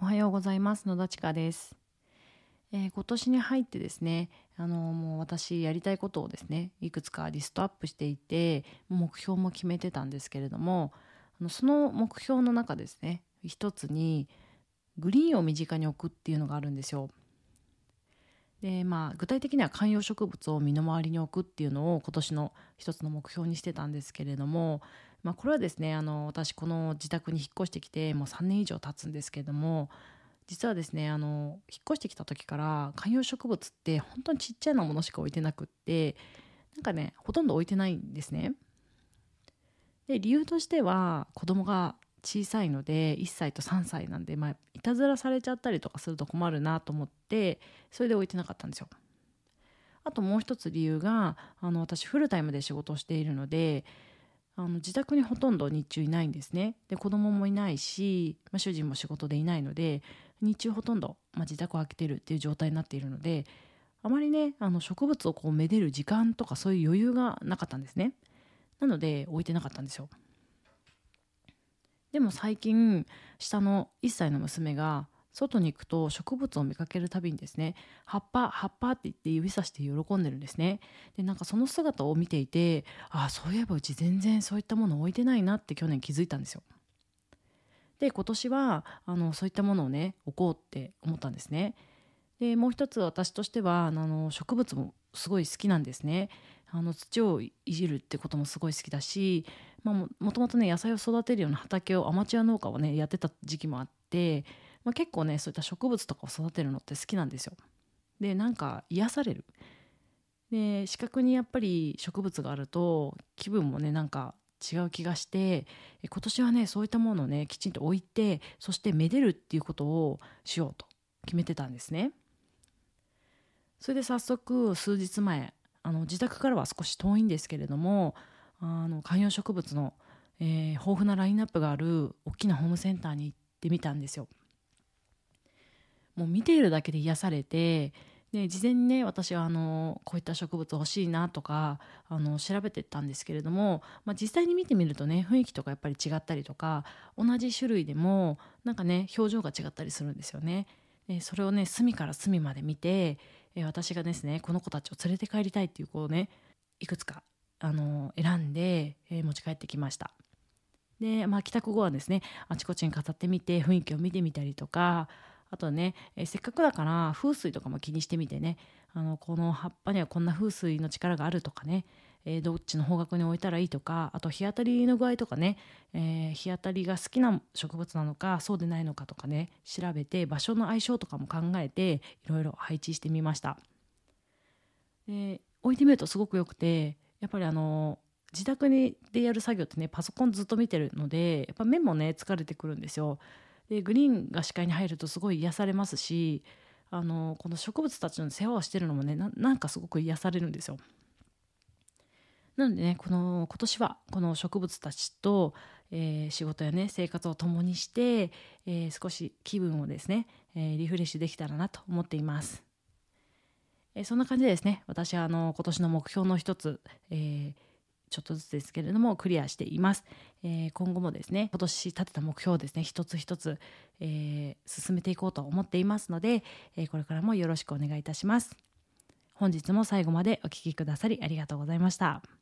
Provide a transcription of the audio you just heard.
おはようございます野田千佳です、えー、今年に入ってですねあのもう私やりたいことをですねいくつかリストアップしていて目標も決めてたんですけれどもあのその目標の中ですね一つにグリーンを身近に置くっていうのがあるんですよ。でまあ、具体的には観葉植物を身の回りに置くっていうのを今年の一つの目標にしてたんですけれども、まあ、これはですねあの私この自宅に引っ越してきてもう3年以上経つんですけれども実はですねあの引っ越してきた時から観葉植物って本当にちっちゃなものしか置いてなくってなんかねほとんど置いてないんですね。で理由としては子供が小さいので1歳と3歳なんで、まあ、いたずらされちゃったりとかすると困るなと思ってそれで置いてなかったんですよ。あともう一つ理由があの私フルタイムで仕事をしているのであの自宅にほとんど日中いないんですね。で子供もいないし、まあ、主人も仕事でいないので日中ほとんど、まあ、自宅を空けてるっていう状態になっているのであまりねあの植物をこうめでる時間とかそういう余裕がなかったんですね。なので置いてなかったんですよ。でも最近下の1歳の娘が外に行くと植物を見かけるたびにですね葉っぱ葉っぱって言って指さして喜んでるんですね。でなんかその姿を見ていてああそういえばうち全然そういったもの置いてないなって去年気づいたんですよ。で今年はあのそういったものをね置こうって思ったんですね。でもう一つ私としてはあの植物もすごい好きなんですね。あの土をいじるってこともすごい好きだし、まあ、もともとね野菜を育てるような畑をアマチュア農家をねやってた時期もあって、まあ、結構ねそういった植物とかを育てるのって好きなんですよ。でなんか癒される。で視覚にやっぱり植物があると気分もねなんか違う気がして今年はねそういったものをねきちんと置いてそしてめでるっていうことをしようと決めてたんですね。それで早速数日前あの自宅からは少し遠いんですけれどもあの観葉植物の、えー、豊富なラインナップがある大きなホームセンターに行ってみたんですよ。もう見ているだけで癒されてで事前にね私はあのこういった植物欲しいなとかあの調べてったんですけれども、まあ、実際に見てみるとね雰囲気とかやっぱり違ったりとか同じ種類でもなんかね表情が違ったりするんですよね。えそれをね隅から隅まで見てえ私がですねこの子たちを連れて帰りたいっていう子をねいくつかあの選んで、え持ち帰ってきました。で、まあ、帰宅後はですねあちこちに飾ってみて雰囲気を見てみたりとかあとね、えせっかくだから風水とかも気にしてみてねあのこの葉っぱにはこんな風水の力があるとかねえー、どっちの方角に置いたらいいとかあと日当たりの具合とかね、えー、日当たりが好きな植物なのかそうでないのかとかね調べて場所の相性とかも考えていろいろ配置してみました。置いてみるとすごくよくてやっぱりあの自宅でやる作業ってねパソコンずっと見てるのでやっぱ目もね疲れてくるんですよ。でグリーンが視界に入るとすごい癒されますしあのこの植物たちの世話をしてるのもねなんかすごく癒されるんですよ。なのでねこの今年はこの植物たちと、えー、仕事やね生活を共にして、えー、少し気分をですね、えー、リフレッシュできたらなと思っています。えそんな感じでですね私はあの今年の目標の一つ、えーちょっとずつですけれどもクリアしています、え今後もですね今年立てた目標をですね一つ一つ、えー進めていこうと思っていますので、えこれからもよろしくお願いいたします本日も最後までお聴きくださりありがとうございました。